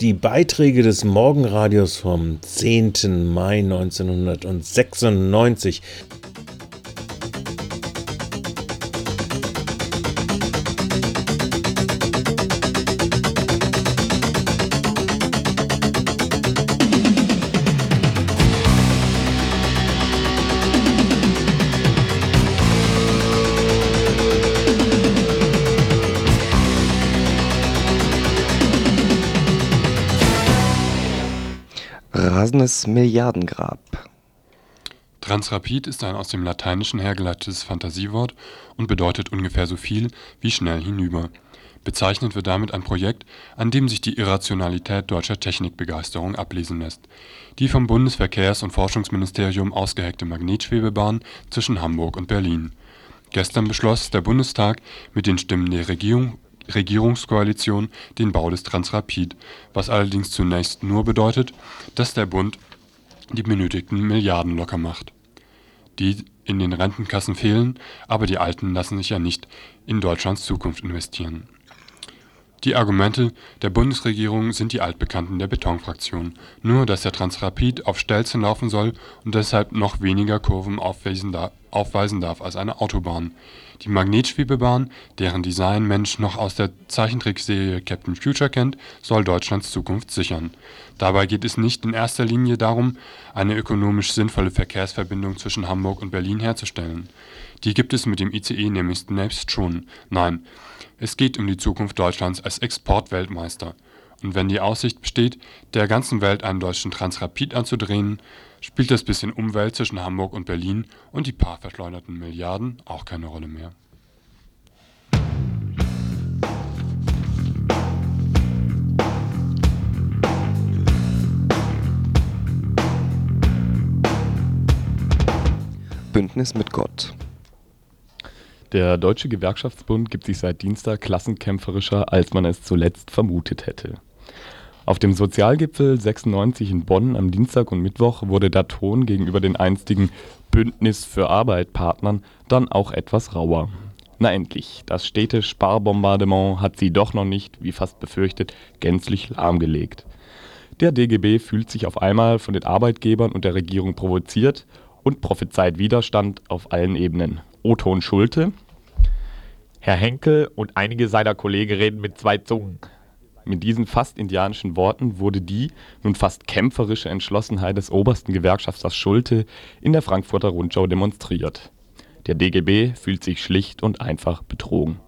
Die Beiträge des Morgenradios vom 10. Mai 1996 Transrapid ist ein aus dem Lateinischen hergeleitetes Fantasiewort und bedeutet ungefähr so viel wie schnell hinüber. Bezeichnet wird damit ein Projekt, an dem sich die Irrationalität deutscher Technikbegeisterung ablesen lässt. Die vom Bundesverkehrs und Forschungsministerium ausgeheckte Magnetschwebebahn zwischen Hamburg und Berlin. Gestern beschloss der Bundestag mit den Stimmen der Regierung Regierungskoalition den Bau des Transrapid, was allerdings zunächst nur bedeutet, dass der Bund die benötigten Milliarden locker macht. Die in den Rentenkassen fehlen, aber die Alten lassen sich ja nicht in Deutschlands Zukunft investieren. Die Argumente der Bundesregierung sind die altbekannten der Betonfraktion, nur dass der Transrapid auf Stelzen laufen soll und deshalb noch weniger Kurven aufweisen darf als eine Autobahn. Die Magnetschwebebahn, deren Design Mensch noch aus der Zeichentrickserie Captain Future kennt, soll Deutschlands Zukunft sichern. Dabei geht es nicht in erster Linie darum, eine ökonomisch sinnvolle Verkehrsverbindung zwischen Hamburg und Berlin herzustellen. Die gibt es mit dem ICE nämlich zunächst schon. Nein, es geht um die Zukunft Deutschlands als Exportweltmeister. Und wenn die Aussicht besteht, der ganzen Welt einen deutschen Transrapid anzudrehen, spielt das bisschen Umwelt zwischen Hamburg und Berlin und die paar verschleuderten Milliarden auch keine Rolle mehr. Bündnis mit Gott. Der Deutsche Gewerkschaftsbund gibt sich seit Dienstag klassenkämpferischer, als man es zuletzt vermutet hätte. Auf dem Sozialgipfel 96 in Bonn am Dienstag und Mittwoch wurde der Ton gegenüber den einstigen Bündnis für Arbeit-Partnern dann auch etwas rauer. Na endlich, das stete Sparbombardement hat sie doch noch nicht, wie fast befürchtet, gänzlich lahmgelegt. Der DGB fühlt sich auf einmal von den Arbeitgebern und der Regierung provoziert und prophezeit Widerstand auf allen Ebenen. O-Ton Schulte. Herr Henkel und einige seiner Kollegen reden mit zwei Zungen. Mit diesen fast indianischen Worten wurde die nun fast kämpferische Entschlossenheit des obersten Gewerkschafters Schulte in der Frankfurter Rundschau demonstriert. Der DGB fühlt sich schlicht und einfach betrogen.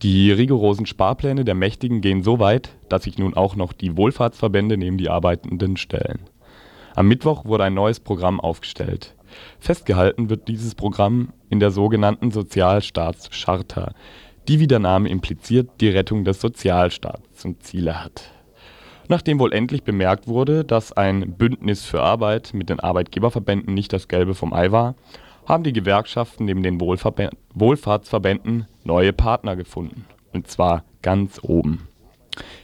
Die rigorosen Sparpläne der Mächtigen gehen so weit, dass sich nun auch noch die Wohlfahrtsverbände neben die Arbeitenden stellen. Am Mittwoch wurde ein neues Programm aufgestellt. Festgehalten wird dieses Programm in der sogenannten Sozialstaatscharta, die wie der Name impliziert die Rettung des Sozialstaats zum Ziele hat. Nachdem wohl endlich bemerkt wurde, dass ein Bündnis für Arbeit mit den Arbeitgeberverbänden nicht das Gelbe vom Ei war, haben die Gewerkschaften neben den Wohlverbe Wohlfahrtsverbänden neue Partner gefunden. Und zwar ganz oben.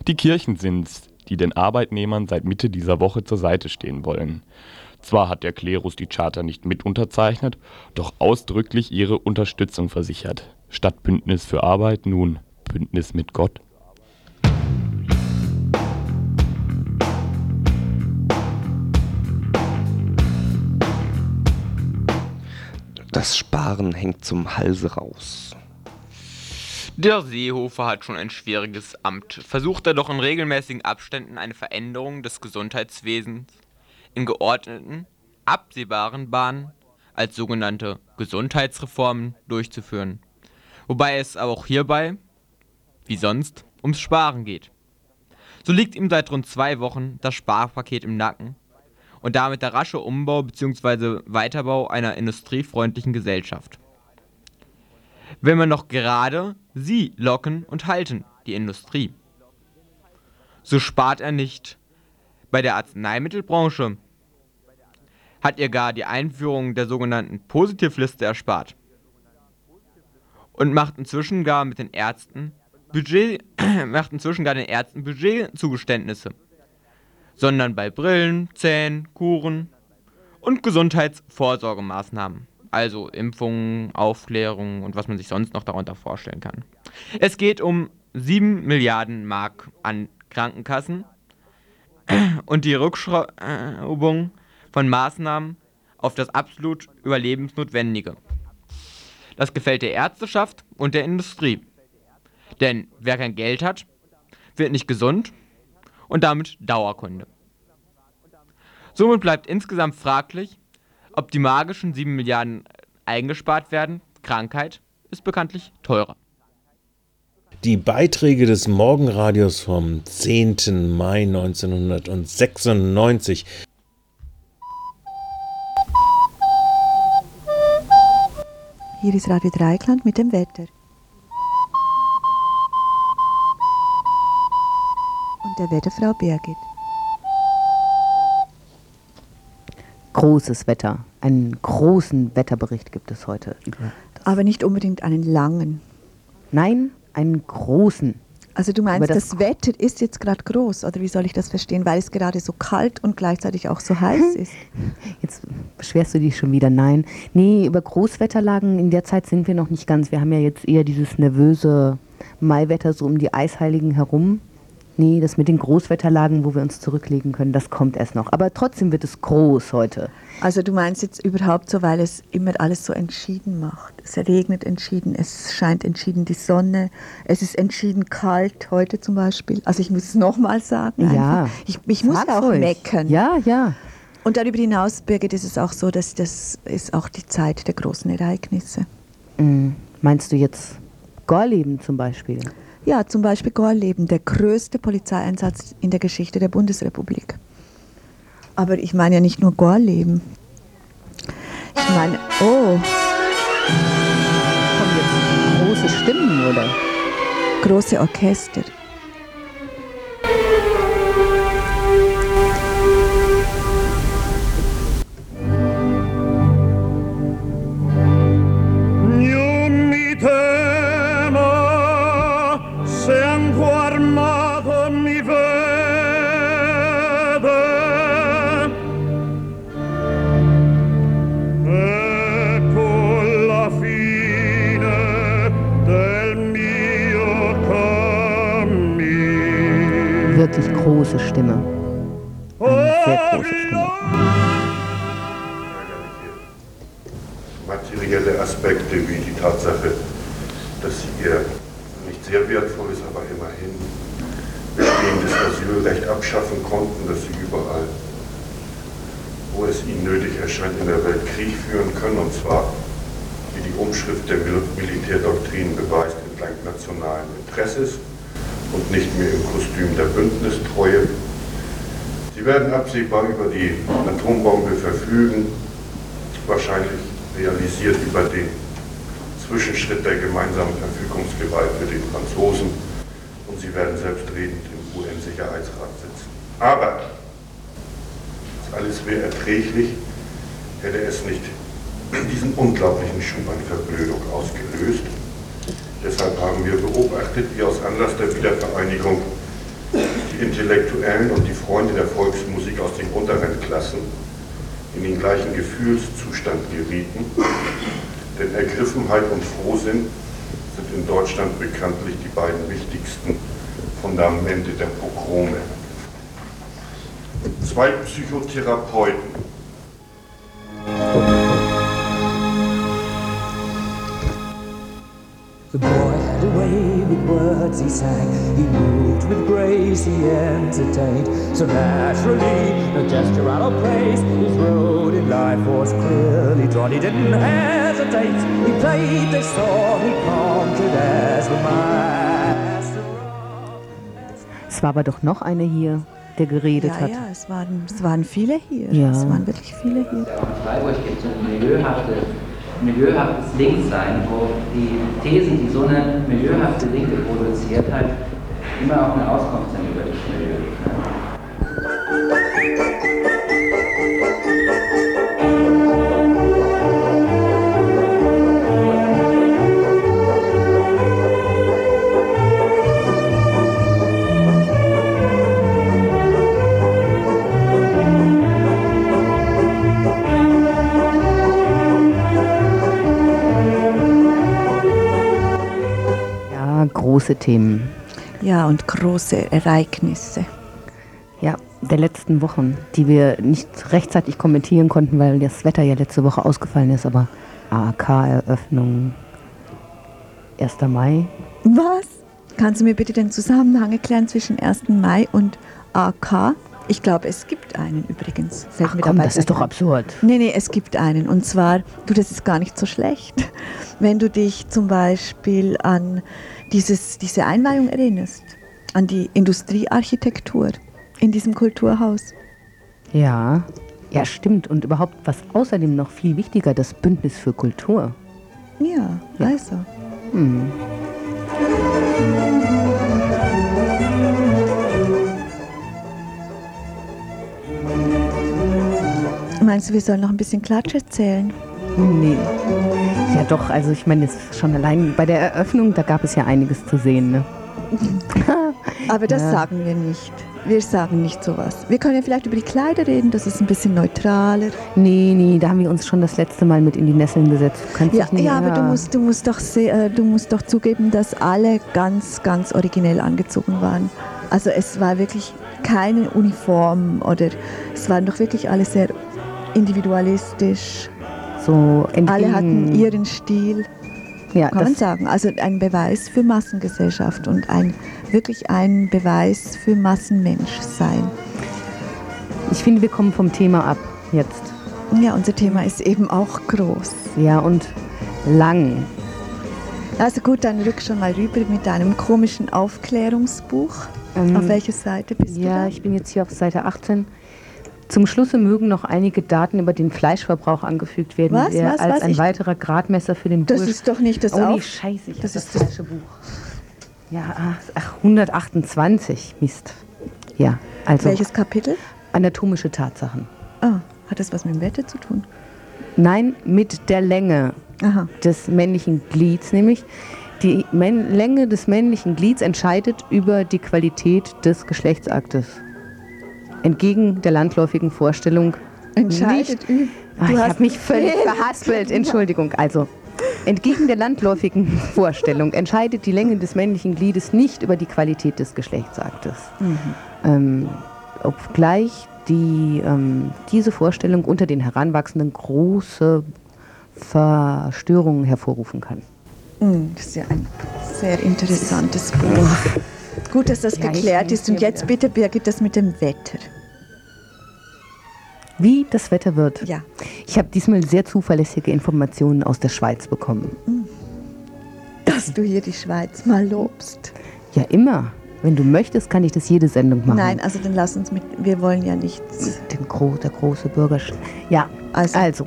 Die Kirchen sind's, die den Arbeitnehmern seit Mitte dieser Woche zur Seite stehen wollen. Zwar hat der Klerus die Charta nicht mit unterzeichnet, doch ausdrücklich ihre Unterstützung versichert. Statt Bündnis für Arbeit nun Bündnis mit Gott. Das Sparen hängt zum Halse raus. Der Seehofer hat schon ein schwieriges Amt. Versucht er doch in regelmäßigen Abständen eine Veränderung des Gesundheitswesens in geordneten, absehbaren Bahnen als sogenannte Gesundheitsreformen durchzuführen. Wobei es aber auch hierbei, wie sonst, ums Sparen geht. So liegt ihm seit rund zwei Wochen das Sparpaket im Nacken und damit der rasche Umbau bzw. Weiterbau einer industriefreundlichen Gesellschaft. Wenn man noch gerade sie locken und halten, die Industrie. So spart er nicht bei der Arzneimittelbranche hat ihr gar die Einführung der sogenannten Positivliste erspart. Und macht inzwischen gar mit den Ärzten Budget, macht inzwischen gar den Ärzten Budgetzugeständnisse. Sondern bei Brillen, Zähnen, Kuren und Gesundheitsvorsorgemaßnahmen. also Impfungen, Aufklärung und was man sich sonst noch darunter vorstellen kann. Es geht um 7 Milliarden Mark an Krankenkassen und die Rückschraubung von Maßnahmen auf das absolut Überlebensnotwendige. Das gefällt der Ärzteschaft und der Industrie. Denn wer kein Geld hat, wird nicht gesund und damit Dauerkunde. Somit bleibt insgesamt fraglich, ob die magischen 7 Milliarden eingespart werden. Krankheit ist bekanntlich teurer. Die Beiträge des Morgenradios vom 10. Mai 1996 Hier ist Radio Dreikland mit dem Wetter. Und der Wetterfrau Birgit. Großes Wetter. Einen großen Wetterbericht gibt es heute. Aber nicht unbedingt einen langen. Nein, einen großen. Also du meinst, das das, Wetter ist jetzt gerade groß, oder wie soll ich das verstehen? Weil es gerade so kalt und gleichzeitig auch so heiß ist. Jetzt beschwerst du dich schon wieder. Nein. Nee, über Großwetterlagen in der Zeit sind wir noch nicht ganz. Wir haben ja jetzt eher dieses nervöse Maiwetter so um die Eisheiligen herum. Nee, das mit den Großwetterlagen, wo wir uns zurücklegen können, das kommt erst noch. Aber trotzdem wird es groß heute. Also du meinst jetzt überhaupt so, weil es immer alles so entschieden macht. Es regnet entschieden, es scheint entschieden die Sonne, es ist entschieden kalt heute zum Beispiel. Also ich muss es nochmal sagen. Ja. einfach. Ich, ich muss auch ruhig. meckern. Ja, ja. Und darüber hinaus, Birgit, ist es auch so, dass das ist auch die Zeit der großen Ereignisse. Mm, Meinst du jetzt Gorleben zum Beispiel? Ja, zum Beispiel Gorleben, der größte Polizeieinsatz in der Geschichte der Bundesrepublik. Aber ich meine ja nicht nur Gorleben. Ich meine, oh, Kommen jetzt große Stimmen, oder? große Orchester. Große Stimme. Eine sehr große Stimme. materielle Aspekte wie die Tatsache, dass sie ihr nicht sehr wertvolles, aber immerhin bestehendes Asylrecht abschaffen konnten, dass sie überall, wo es ihnen nötig erscheint, in der Welt Krieg führen können, und zwar, wie die Umschrift der Mil Militärdoktrin beweist, entlang nationalen Interesses und nicht mehr im Kostüm der Bündnistreue. Sie werden absehbar über die Atombombe verfügen, wahrscheinlich realisiert über den Zwischenschritt der gemeinsamen Verfügungsgewalt mit den Franzosen und sie werden selbstredend im UN-Sicherheitsrat sitzen. Aber das alles wäre erträglich, hätte es nicht diesen unglaublichen Schub an Verblödung ausgelöst. Deshalb haben wir beobachtet, wie aus Anlass der Wiedervereinigung die Intellektuellen und die Freunde der Volksmusik aus den unteren Klassen in den gleichen Gefühlszustand gerieten, denn Ergriffenheit und Frohsinn sind in Deutschland bekanntlich die beiden wichtigsten Fundamente der Pogrome. Zwei Psychotherapeuten, The boy had a way with words he sang. He moved with grace, he entertained. So naturally, no gesture out of place. His road in life was clearly drawn. He didn't hesitate. He played the song, he conquered as the master. Es war aber doch noch einer hier, der geredet Ja, hat. ja, es waren, es waren viele hier. Ja. Es waren wirklich viele hier. Freiburg gibt es ein milieuhafte, milieuhaftes Linkssein, wo die Thesen, die so eine milieuhafte Linke produziert hat, immer auch eine Auskunft sind über das Milieu. Große Themen. Ja, und große Ereignisse. Ja, der letzten Wochen, die wir nicht rechtzeitig kommentieren konnten, weil das Wetter ja letzte Woche ausgefallen ist, aber AAK-Eröffnung 1. Mai. Was? Kannst du mir bitte den Zusammenhang erklären zwischen 1. Mai und AK? Ich glaube, es gibt einen übrigens. Fällt Ach komm, das ist doch absurd. Nee, nee, es gibt einen. Und zwar, du, das ist gar nicht so schlecht. Wenn du dich zum Beispiel an dieses, diese Einweihung erinnerst, an die Industriearchitektur in diesem Kulturhaus. Ja, ja, stimmt. Und überhaupt, was außerdem noch viel wichtiger, das Bündnis für Kultur. Ja, also. Hm. Meinst du, wir sollen noch ein bisschen Klatsch erzählen? Nee. Ja doch, also ich meine, ist schon allein bei der Eröffnung, da gab es ja einiges zu sehen. Ne? Aber das Ja. sagen wir nicht. Wir sagen nicht sowas. Wir können ja vielleicht über die Kleider reden, das ist ein bisschen neutraler. Nee, nee, da haben wir uns schon das letzte Mal mit in die Nesseln gesetzt. Du kannst Ja, nicht, ja, aber du musst, du, musst doch äh, du musst doch zugeben, dass alle ganz, ganz originell angezogen waren. Also es war wirklich keine Uniform oder es waren doch wirklich alle sehr individualistisch. So Alle hatten ihren Stil. Ja, kann man sagen. Also ein Beweis für Massengesellschaft und ein wirklich ein Beweis für Massenmenschsein. Ich finde, wir kommen vom Thema ab jetzt. Ja, unser Thema ist eben auch groß. Ja, und lang. Also gut, dann rück schon mal rüber mit deinem komischen Aufklärungsbuch. Ähm, auf welcher Seite bist du? Ja, ich bin jetzt hier auf Seite 18. Zum Schlusse mögen noch einige Daten über den Fleischverbrauch angefügt werden, Was, der was, als was? ein Ich- weiterer Gradmesser für den Das Wohl- ist doch nicht das Oh, nee, scheiße, ich das das ist das falsche Buch. Ja, ach, 128, Mist. Ja, also Welches Kapitel? anatomische Tatsachen. Ah, hat das was mit dem Wetter zu tun? Nein, mit der Länge Aha. des männlichen Glieds, nämlich die Länge des männlichen Glieds entscheidet über die Qualität des Geschlechtsaktes. Entgegen der landläufigen Vorstellung. Entscheidet nicht, Ach, ich habe mich völlig verhaspelt. Entschuldigung. Also, entgegen der landläufigen Vorstellung entscheidet die Länge des männlichen Gliedes nicht über die Qualität des Geschlechtsaktes. Mhm. Ähm, obgleich die, ähm, diese Vorstellung unter den Heranwachsenden große Verstörungen hervorrufen kann. Hm, Das ist ja ein sehr interessantes Buch. Gut, dass das Ja, geklärt ist. Und jetzt bitte, Birgit, das mit dem Wetter. Wie das Wetter wird. Ja. Ich habe diesmal sehr zuverlässige Informationen aus der Schweiz bekommen. Dass du hier die Schweiz mal lobst. Ja, immer. Wenn du möchtest, kann ich das jede Sendung machen. Nein, also dann lass uns mit. Wir wollen ja nichts. Den Gro der große Bürgerstand. Ja, Also. also.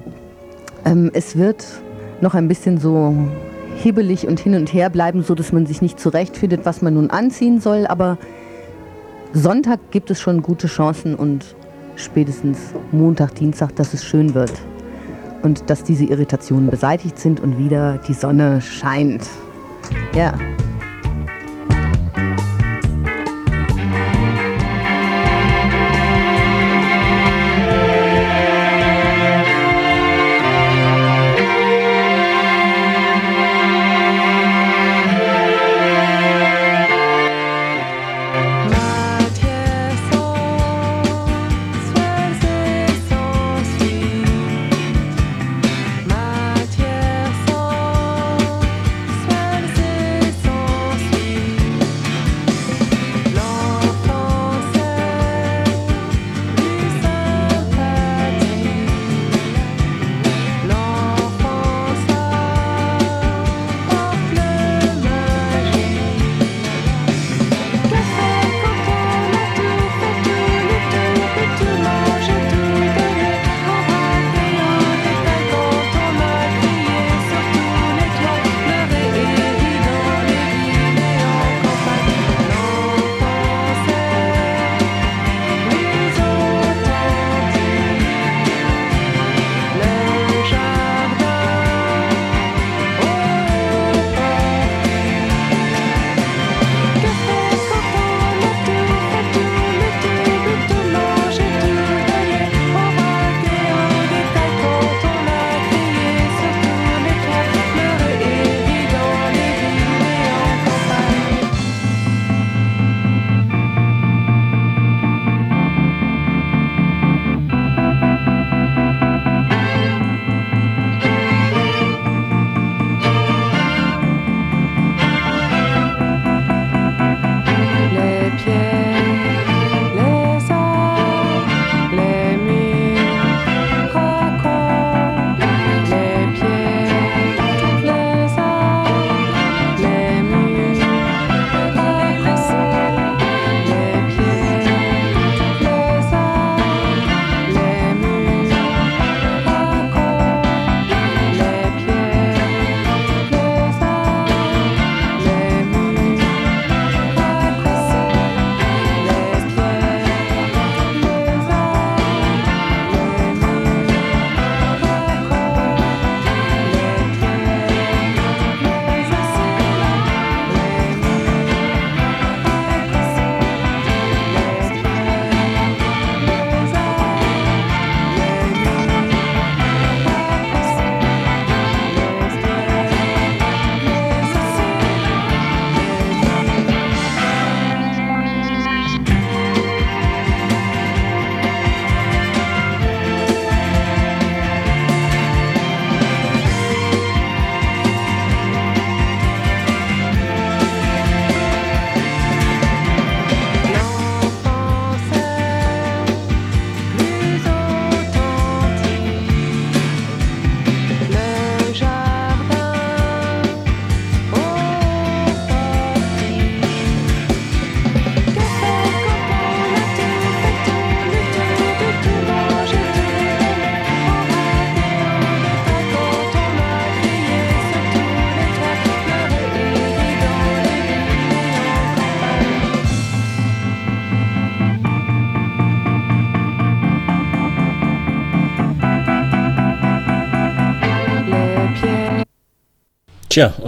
ähm, es wird noch ein bisschen so hibbelig und hin und her bleiben, so dass man sich nicht zurechtfindet, was man nun anziehen soll. Aber Sonntag gibt es schon gute Chancen und spätestens Montag, Dienstag, dass es schön wird. Und dass diese Irritationen beseitigt sind und wieder die Sonne scheint. Ja. Matière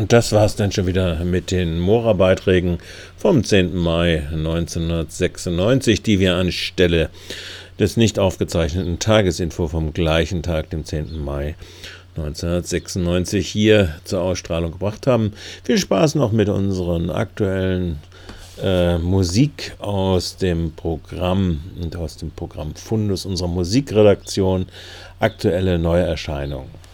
das war's dann schon wieder mit den Mora-Beiträgen vom 10. Mai 1996, die wir anstelle des nicht aufgezeichneten Tagesinfo vom gleichen Tag, dem 10. Mai 1996, hier zur Ausstrahlung gebracht haben. Viel Spaß noch mit unseren aktuellen äh, Musik aus dem Programm und aus dem Programm Fundus unserer Musikredaktion. Aktuelle Neuerscheinungen.